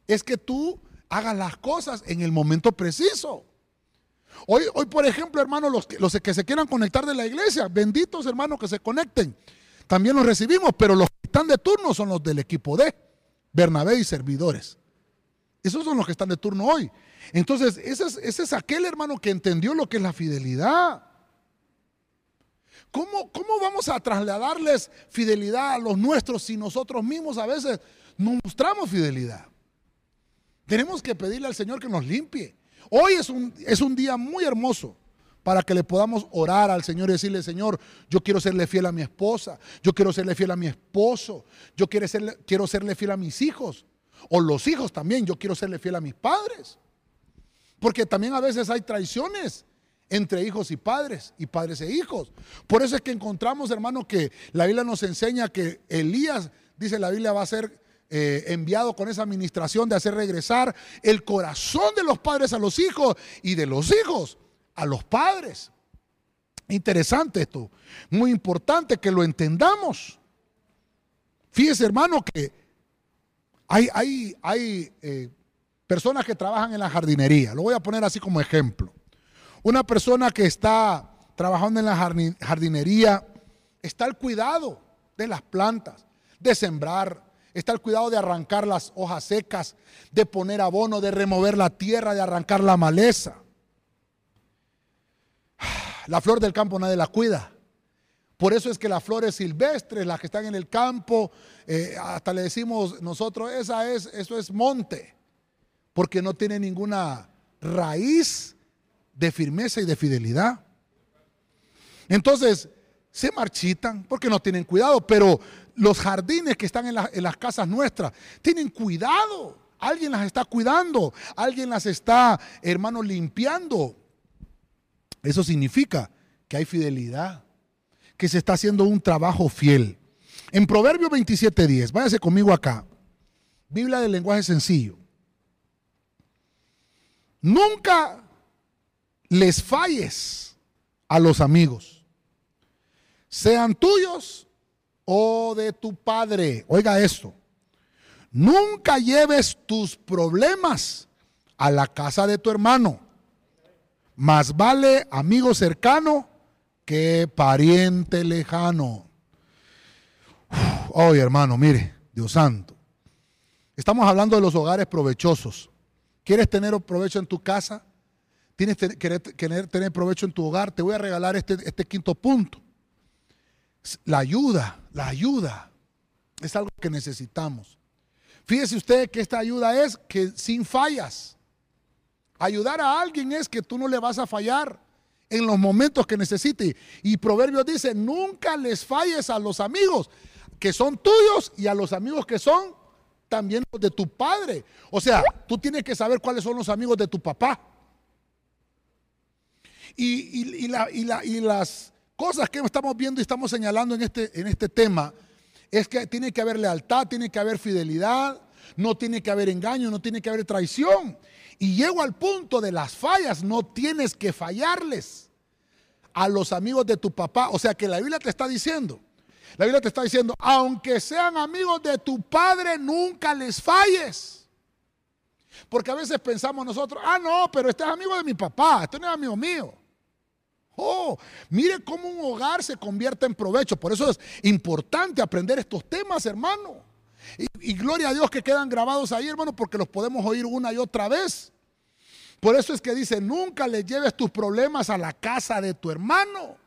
Es que tú hagas las cosas en el momento preciso. Hoy, hoy por ejemplo, hermanos, los que, los que se quieran conectar de la iglesia, benditos hermanos que se conecten. También los recibimos, pero los que están de turno son los del equipo D, Bernabé y servidores. Esos son los que están de turno hoy. Entonces, ese es, ese es aquel hermano que entendió lo que es la fidelidad. ¿Cómo, ¿Cómo vamos a trasladarles fidelidad a los nuestros si nosotros mismos a veces no mostramos fidelidad? Tenemos que pedirle al Señor que nos limpie. Hoy es un, es un día muy hermoso para que le podamos orar al Señor y decirle, Señor, yo quiero serle fiel a mi esposa, yo quiero serle fiel a mi esposo, yo quiero serle, quiero serle fiel a mis hijos, o los hijos también, yo quiero serle fiel a mis padres. Porque también a veces hay traiciones entre hijos y padres, y padres e hijos. Por eso es que encontramos, hermano, que la Biblia nos enseña que Elías, dice la Biblia, va a ser eh, enviado con esa administración de hacer regresar el corazón de los padres a los hijos y de los hijos a los padres. Interesante esto, muy importante que lo entendamos. Fíjese hermano que hay, hay, hay eh, personas que trabajan en la jardinería, lo voy a poner así como ejemplo. Una persona que está trabajando en la jardinería está al cuidado de las plantas, de sembrar, está al cuidado de arrancar las hojas secas, de poner abono, de remover la tierra, de arrancar la maleza. La flor del campo nadie la cuida. Por eso es que las flores silvestres, las que están en el campo, eh, hasta le decimos nosotros, esa es, eso es monte, porque no tiene ninguna raíz de firmeza y de fidelidad. Entonces, se marchitan porque no tienen cuidado, pero los jardines que están en, las casas nuestras tienen cuidado. Alguien las está cuidando, alguien las está, hermano, limpiando. Eso significa que hay fidelidad, que se está haciendo un trabajo fiel. En Proverbio 27:10, váyase conmigo acá. Biblia del lenguaje sencillo. Nunca les falles a los amigos, sean tuyos o de tu padre. Oiga esto. Nunca lleves tus problemas a la casa de tu hermano más vale amigo cercano que pariente lejano. Oye, hermano, mire, Dios santo. Estamos hablando de los hogares provechosos. ¿Quieres tener provecho en tu casa? ¿Tienes que querer tener provecho en tu hogar? Te voy a regalar este, este quinto punto. La ayuda, la ayuda es algo que necesitamos. Fíjese usted que esta ayuda es que sin fallas. Ayudar a alguien es que tú no le vas a fallar en los momentos que necesite. Y Proverbios dice, nunca les falles a los amigos que son tuyos y a los amigos que son también los de tu padre. O sea, tú tienes que saber cuáles son los amigos de tu papá. Y, las cosas que estamos viendo y estamos señalando en este, en este tema es que tiene que haber lealtad, tiene que haber fidelidad, no tiene que haber engaño, no tiene que haber traición. Y llego al punto de las fallas, no tienes que fallarles a los amigos de tu papá. O sea que la Biblia te está diciendo, la Biblia te está diciendo, aunque sean amigos de tu padre, nunca les falles. Porque a veces pensamos nosotros, ah, no, pero este es amigo de mi papá, este no es amigo mío. Oh, mire cómo un hogar se convierte en provecho. Por eso es importante aprender estos temas, hermano. Y, gloria a Dios que quedan grabados ahí, hermano, porque los podemos oír una y otra vez. Por eso es que dice, nunca le lleves tus problemas a la casa de tu hermano.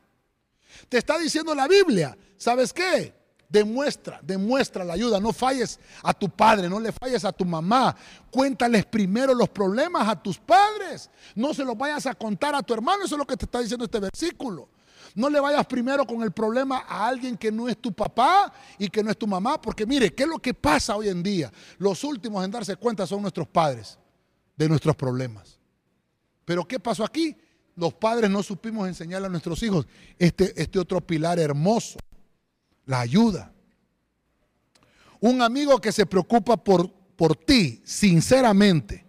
Te está diciendo la Biblia, ¿sabes qué? Demuestra, demuestra la ayuda. No falles a tu padre, no le falles a tu mamá. Cuéntales primero los problemas a tus padres. No se los vayas a contar a tu hermano. Eso es lo que te está diciendo este versículo. No le vayas primero con el problema a alguien que no es tu papá y que no es tu mamá. Porque mire, ¿qué es lo que pasa hoy en día? Los últimos en darse cuenta son nuestros padres de nuestros problemas. Pero ¿qué pasó aquí? Los padres no supimos enseñarle a nuestros hijos este, este otro pilar hermoso la ayuda. Un amigo que se preocupa por, por ti, sinceramente,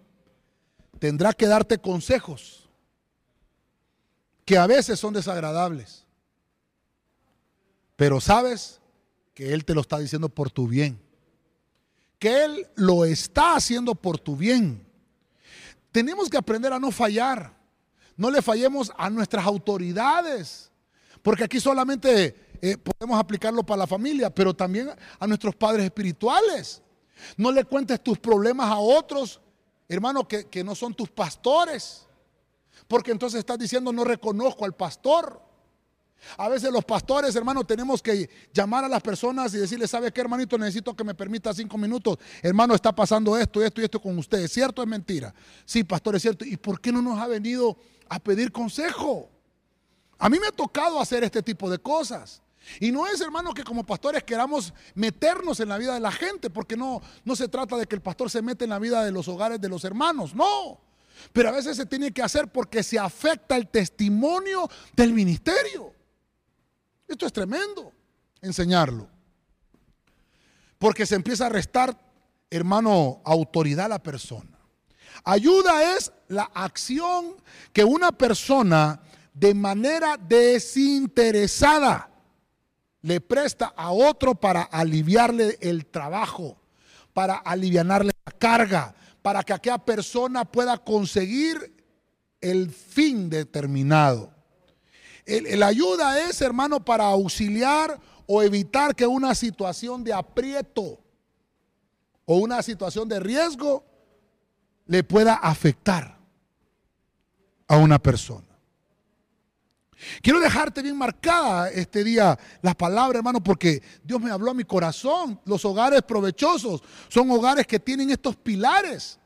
tendrá que darte consejos que a veces son desagradables. Pero sabes que Él te lo está diciendo por tu bien. Que Él lo está haciendo por tu bien. Tenemos que aprender a no fallar. No le fallemos a nuestras autoridades. Porque aquí solamente eh, podemos aplicarlo para la familia, pero también a nuestros padres espirituales. No le cuentes tus problemas a otros, hermano, que, que no son tus pastores. Porque entonces estás diciendo, no reconozco al pastor. A veces los pastores, hermano, tenemos que llamar a las personas y decirles, ¿sabe qué, hermanito? Necesito que me permita cinco minutos. Hermano, está pasando esto, esto y esto con ustedes. ¿Cierto o es mentira? Sí, pastor, es cierto. ¿Y por qué no nos ha venido a pedir consejo? A mí me ha tocado hacer este tipo de cosas. Y no es, hermano, que como pastores queramos meternos en la vida de la gente, porque no, no se trata de que el pastor se mete en la vida de los hogares de los hermanos, no. Pero a veces se tiene que hacer porque se afecta el testimonio del ministerio. Esto es tremendo, enseñarlo. Porque se empieza a restar, hermano, autoridad a la persona. Ayuda es la acción que una persona de manera desinteresada le presta a otro para aliviarle el trabajo, para aliviarle la carga, para que aquella persona pueda conseguir el fin determinado. El, ayuda es, hermano, para auxiliar o evitar que una situación de aprieto o una situación de riesgo le pueda afectar a una persona. Quiero dejarte bien marcada este día la palabra, hermano, porque Dios me habló a mi corazón. Los hogares provechosos son hogares que tienen estos pilares.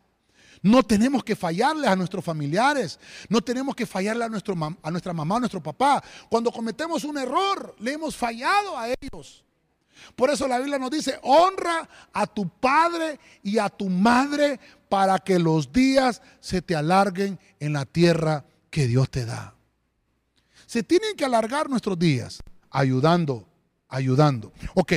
No tenemos que fallarles a nuestros familiares, no tenemos que fallarle a, nuestro, a nuestra mamá, a nuestro papá. Cuando cometemos un error, le hemos fallado a ellos. Por eso la Biblia nos dice, honra a tu padre y a tu madre para que los días se te alarguen en la tierra que Dios te da. Se tienen que alargar nuestros días ayudando, ayudando. Ok,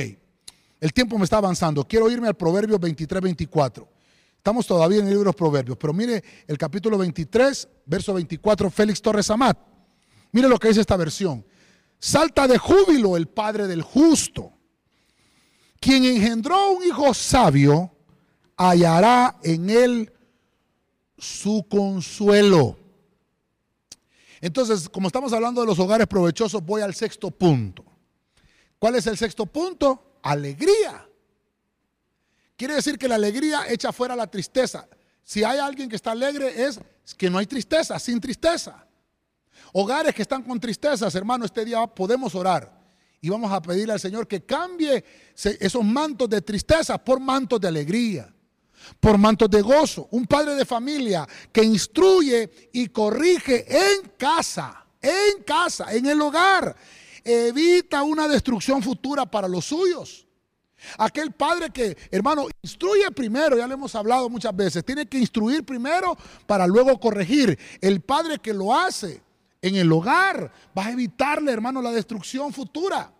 el tiempo me está avanzando. Quiero irme al Proverbio 23, 24. Estamos todavía en el libro de los Proverbios, pero mire el capítulo 23, verso 24, Félix Torres Amat. Mire lo que dice esta versión. Salta de júbilo el padre del justo. Quien engendró un hijo sabio, hallará en él su consuelo. Entonces, como estamos hablando de los hogares provechosos, voy al sexto punto. ¿Cuál es el sexto punto? Alegría. Quiere decir que la alegría echa fuera la tristeza. Si hay alguien que está alegre es que no hay tristeza, sin tristeza. Hogares que están con tristezas, hermano, este día podemos orar y vamos a pedirle al Señor que cambie esos mantos de tristeza por mantos de alegría por mantos de gozo. Un padre de familia que instruye y corrige en casa, en casa, en el hogar, evita una destrucción futura para los suyos. Aquel padre que, hermano, instruye primero, ya le hemos hablado muchas veces, tiene que instruir primero para luego corregir. El padre que lo hace en el hogar va a evitarle, hermano, la destrucción futura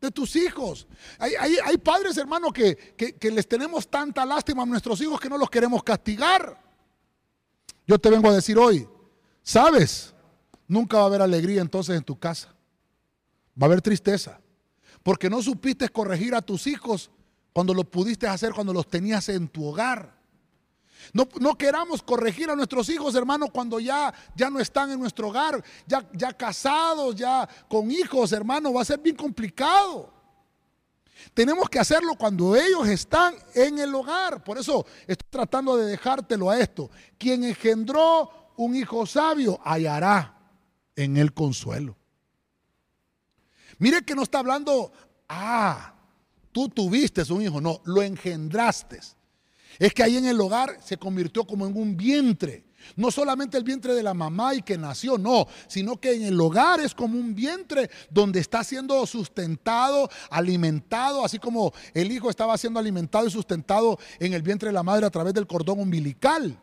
de tus hijos. Hay, padres, hermano, que, que, les tenemos tanta lástima a nuestros hijos que no los queremos castigar. Yo te vengo a decir hoy, ¿sabes? Nunca va a haber alegría entonces en tu casa. Va a haber tristeza. Porque no supiste corregir a tus hijos cuando lo pudiste hacer cuando los tenías en tu hogar. No, queramos corregir a nuestros hijos, hermano, cuando ya, ya no están en nuestro hogar, ya, ya casados, ya con hijos, hermano, va a ser bien complicado. Tenemos que hacerlo cuando ellos están en el hogar. Por eso estoy tratando de dejártelo a esto. Quien engendró un hijo sabio hallará en el consuelo. Mire que no está hablando, ah, tú tuviste un hijo, no, lo engendraste. Es que ahí en el hogar se convirtió como en un vientre. No solamente el vientre de la mamá y que nació, no, sino que en el hogar es como un vientre donde está siendo sustentado, alimentado, así como el hijo estaba siendo alimentado y sustentado en el vientre de la madre a través del cordón umbilical.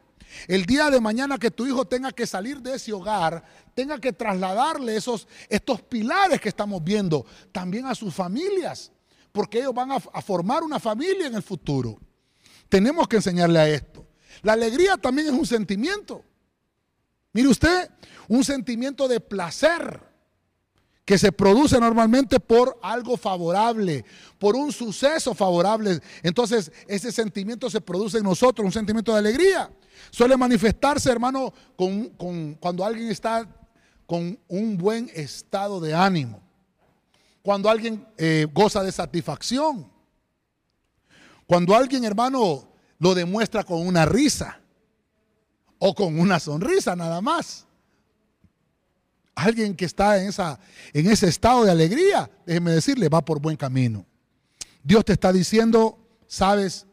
El día de mañana que tu hijo tenga que salir de ese hogar, tenga que trasladarle esos, estos pilares que estamos viendo también a sus familias, porque ellos van a, a formar una familia en el futuro. Tenemos que enseñarle a esto. La alegría también es un sentimiento. Mire usted, un sentimiento de placer que se produce normalmente por algo favorable, por un suceso favorable. Entonces, ese sentimiento se produce en nosotros, un sentimiento de alegría. Suele manifestarse, hermano, con, cuando alguien está con un buen estado de ánimo, cuando alguien eh, goza de satisfacción, cuando alguien, hermano, lo demuestra con una risa o con una sonrisa nada más. Alguien que está en, esa, en ese estado de alegría, déjeme decirle, va por buen camino. Dios te está diciendo, sabes,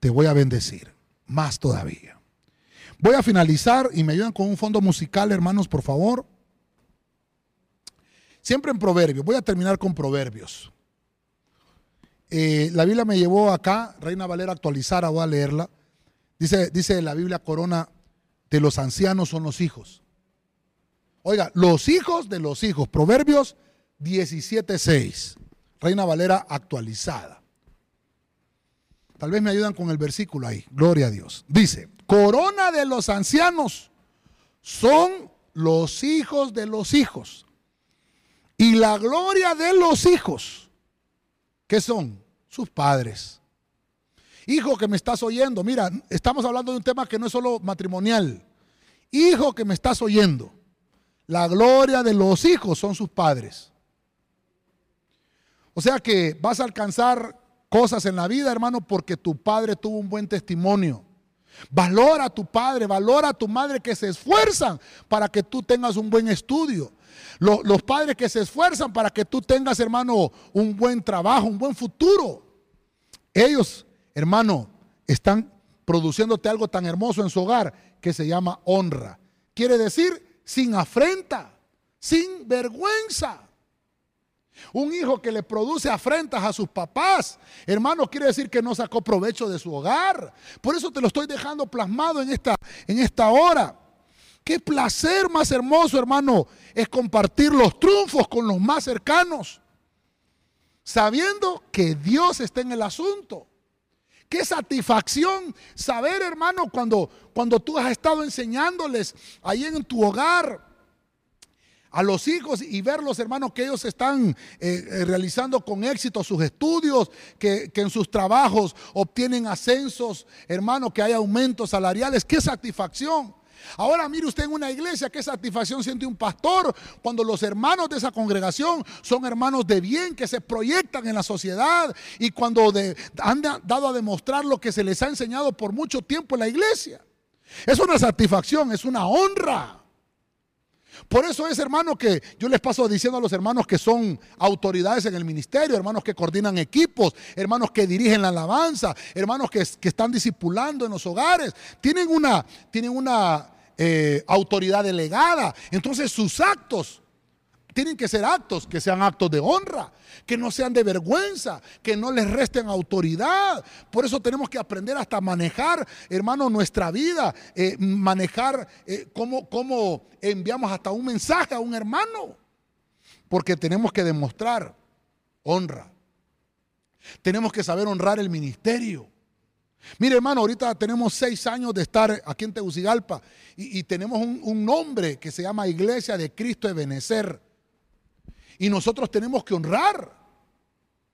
te voy a bendecir, más todavía. Voy a finalizar y me ayudan con un fondo musical, hermanos, por favor. Siempre en proverbios, voy a terminar con proverbios. Eh, la Biblia me llevó acá, Reina Valera actualizada, voy a leerla. Dice, dice la Biblia corona, de los ancianos son los hijos. Oiga, los hijos de los hijos, Proverbios 17.6, Reina Valera actualizada. Tal vez me ayudan con el versículo ahí, gloria a Dios. Dice, corona de los ancianos son los hijos de los hijos. Y la gloria de los hijos, ¿qué son? Sus padres. Hijo que me estás oyendo, mira, estamos hablando de un tema que no es solo matrimonial. Hijo que me estás oyendo, la gloria de los hijos son sus padres. O sea que vas a alcanzar cosas en la vida, hermano, porque tu padre tuvo un buen testimonio. Valora a tu padre, valora a tu madre que se esfuerzan para que tú tengas un buen estudio. Los, padres que se esfuerzan para que tú tengas, hermano, un buen trabajo, un buen futuro. Ellos, hermano, están produciéndote algo tan hermoso en su hogar que se llama honra. Quiere decir sin afrenta, sin vergüenza. Un hijo que le produce afrentas a sus papás, hermano, quiere decir que no sacó provecho de su hogar. Por eso te lo estoy dejando plasmado en esta, en esta hora. Qué placer más hermoso, hermano, es compartir los triunfos con los más cercanos, sabiendo que Dios está en el asunto. Qué satisfacción saber, hermano, cuando, cuando tú has estado enseñándoles ahí en tu hogar a los hijos y verlos, hermanos, que ellos están eh, eh, realizando con éxito sus estudios, que, que, en sus trabajos obtienen ascensos, hermano, que hay aumentos salariales. Qué satisfacción. Ahora mire usted en una iglesia qué satisfacción siente un pastor cuando los hermanos de esa congregación son hermanos de bien que se proyectan en la sociedad y cuando han dado a demostrar lo que se les ha enseñado por mucho tiempo en la iglesia. Es una satisfacción, es una honra. Por eso es, hermano, que yo les paso diciendo a los hermanos que son autoridades en el ministerio, hermanos que coordinan equipos, hermanos que dirigen la alabanza, hermanos que, que están discipulando en los hogares, tienen una, tienen una eh, autoridad delegada. Entonces sus actos tienen que ser actos que sean actos de honra, que no sean de vergüenza, que no les resten autoridad. Por eso tenemos que aprender hasta manejar, hermano, nuestra vida, eh, manejar eh, cómo, cómo enviamos hasta un mensaje a un hermano. Porque tenemos que demostrar honra. Tenemos que saber honrar el ministerio. Mire, hermano, ahorita tenemos seis años de estar aquí en Tegucigalpa y, tenemos un, nombre que se llama Iglesia de Cristo de Benecer. Y nosotros tenemos que honrar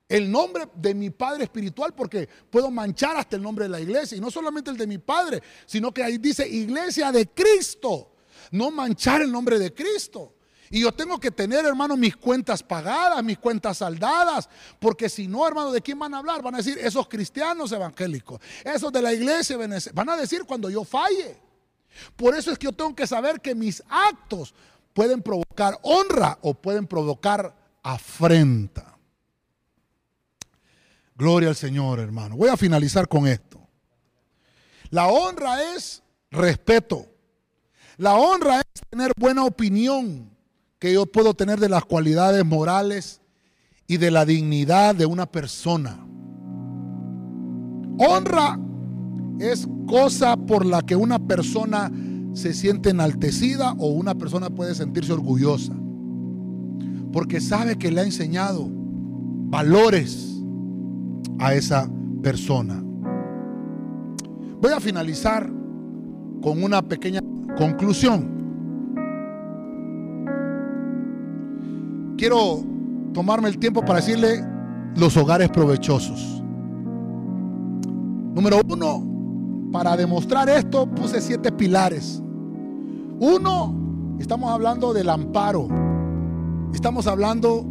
el nombre de mi padre espiritual porque puedo manchar hasta el nombre de la iglesia. Y no solamente el de mi padre, sino que ahí dice Iglesia de Cristo. No manchar el nombre de Cristo. Y yo tengo que tener, hermano, mis cuentas pagadas, mis cuentas saldadas, porque si no, hermano, ¿de quién van a hablar? Van a decir esos cristianos evangélicos, esos de la iglesia, van a decir cuando yo falle. Por eso es que yo tengo que saber que mis actos pueden provocar honra o pueden provocar afrenta. Gloria al Señor, hermano. Voy a finalizar con esto. La honra es respeto. La honra es tener buena opinión que yo puedo tener de las cualidades morales y de la dignidad de una persona. Honra es cosa por la que una persona se siente enaltecida o una persona puede sentirse orgullosa. Porque sabe que le ha enseñado valores a esa persona. Voy a finalizar con una pequeña conclusión. Quiero tomarme el tiempo para decirle los hogares provechosos. Número uno, para demostrar esto puse siete pilares. Uno, estamos hablando del amparo. Estamos hablando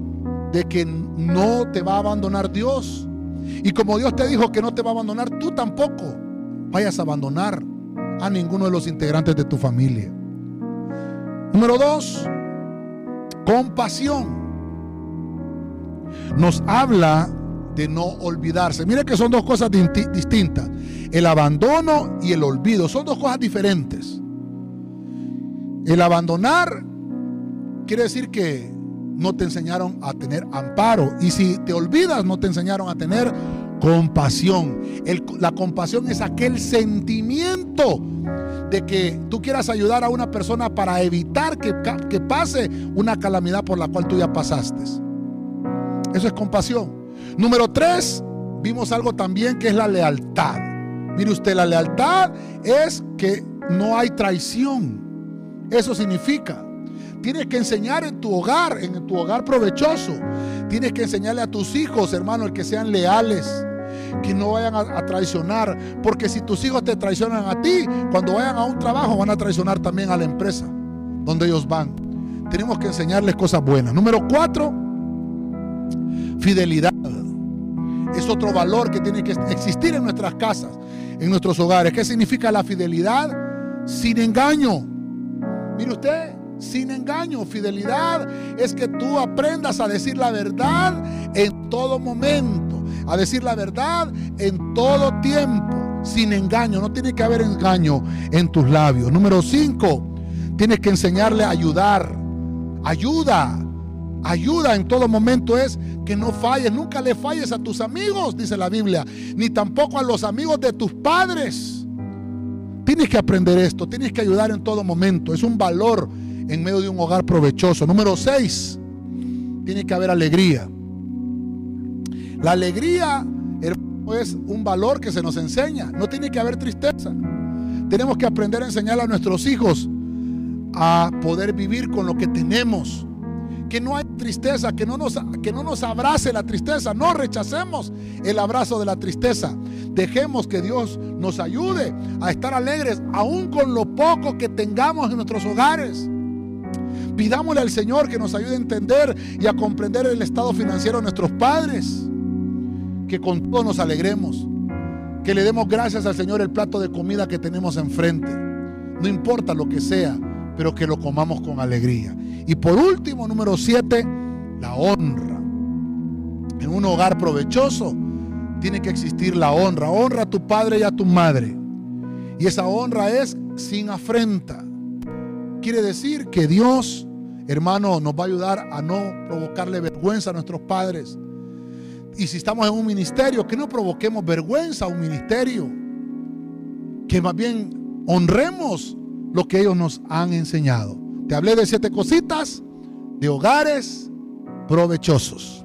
de que no te va a abandonar Dios. Y como Dios te dijo que no te va a abandonar, tú tampoco vayas a abandonar a ninguno de los integrantes de tu familia. Número dos, compasión. Nos habla de no olvidarse. Mire que son dos cosas distintas. El abandono y el olvido son dos cosas diferentes. El abandonar quiere decir que no te enseñaron a tener amparo. Y si te olvidas, no te enseñaron a tener compasión. la compasión es aquel sentimiento de que tú quieras ayudar a una persona para evitar que, que pase una calamidad por la cual tú ya pasaste. Eso es compasión. Número tres, vimos algo también que es la lealtad. Mire usted, la lealtad es que no hay traición. Eso significa. Tienes que enseñar en tu hogar, en tu hogar provechoso. Tienes que enseñarle a tus hijos, hermano, el que sean leales que no vayan a, traicionar. Porque si tus hijos te traicionan a ti, cuando vayan a un trabajo van a traicionar también a la empresa donde ellos van. Tenemos que enseñarles cosas buenas. Número cuatro, fidelidad. Es otro valor que tiene que existir en nuestras casas, en nuestros hogares. ¿Qué significa la fidelidad? Sin engaño. Mire usted, sin engaño. Fidelidad es que tú aprendas a decir la verdad en todo momento a decir la verdad en todo tiempo, sin engaño. No tiene que haber engaño en tus labios. Número cinco, tienes que enseñarle a ayudar. Ayuda. Ayuda en todo momento es que no falles, nunca le falles a tus amigos, dice la Biblia, ni tampoco a los amigos de tus padres. Tienes que aprender esto, tienes que ayudar en todo momento. Es un valor en medio de un hogar provechoso. Número seis, tiene que haber alegría. La alegría es un valor que se nos enseña. No tiene que haber tristeza. Tenemos que aprender a enseñar a nuestros hijos a poder vivir con lo que tenemos. Que no hay tristeza, que no, nos, que no nos abrace la tristeza. No rechacemos el abrazo de la tristeza. Dejemos que Dios nos ayude a estar alegres, aún con lo poco que tengamos en nuestros hogares. Pidámosle al Señor que nos ayude a entender y a comprender el estado financiero de nuestros padres que con todo nos alegremos, que le demos gracias al Señor el plato de comida que tenemos enfrente. No importa lo que sea, pero que lo comamos con alegría. Y por último, número siete, la honra. En un hogar provechoso tiene que existir la honra. Honra a tu padre y a tu madre. Y esa honra es sin afrenta. Quiere decir que Dios, hermano, nos va a ayudar a no provocarle vergüenza a nuestros padres y si estamos en un ministerio, que no provoquemos vergüenza a un ministerio. Que más bien honremos lo que ellos nos han enseñado. Te hablé de siete cositas de hogares provechosos.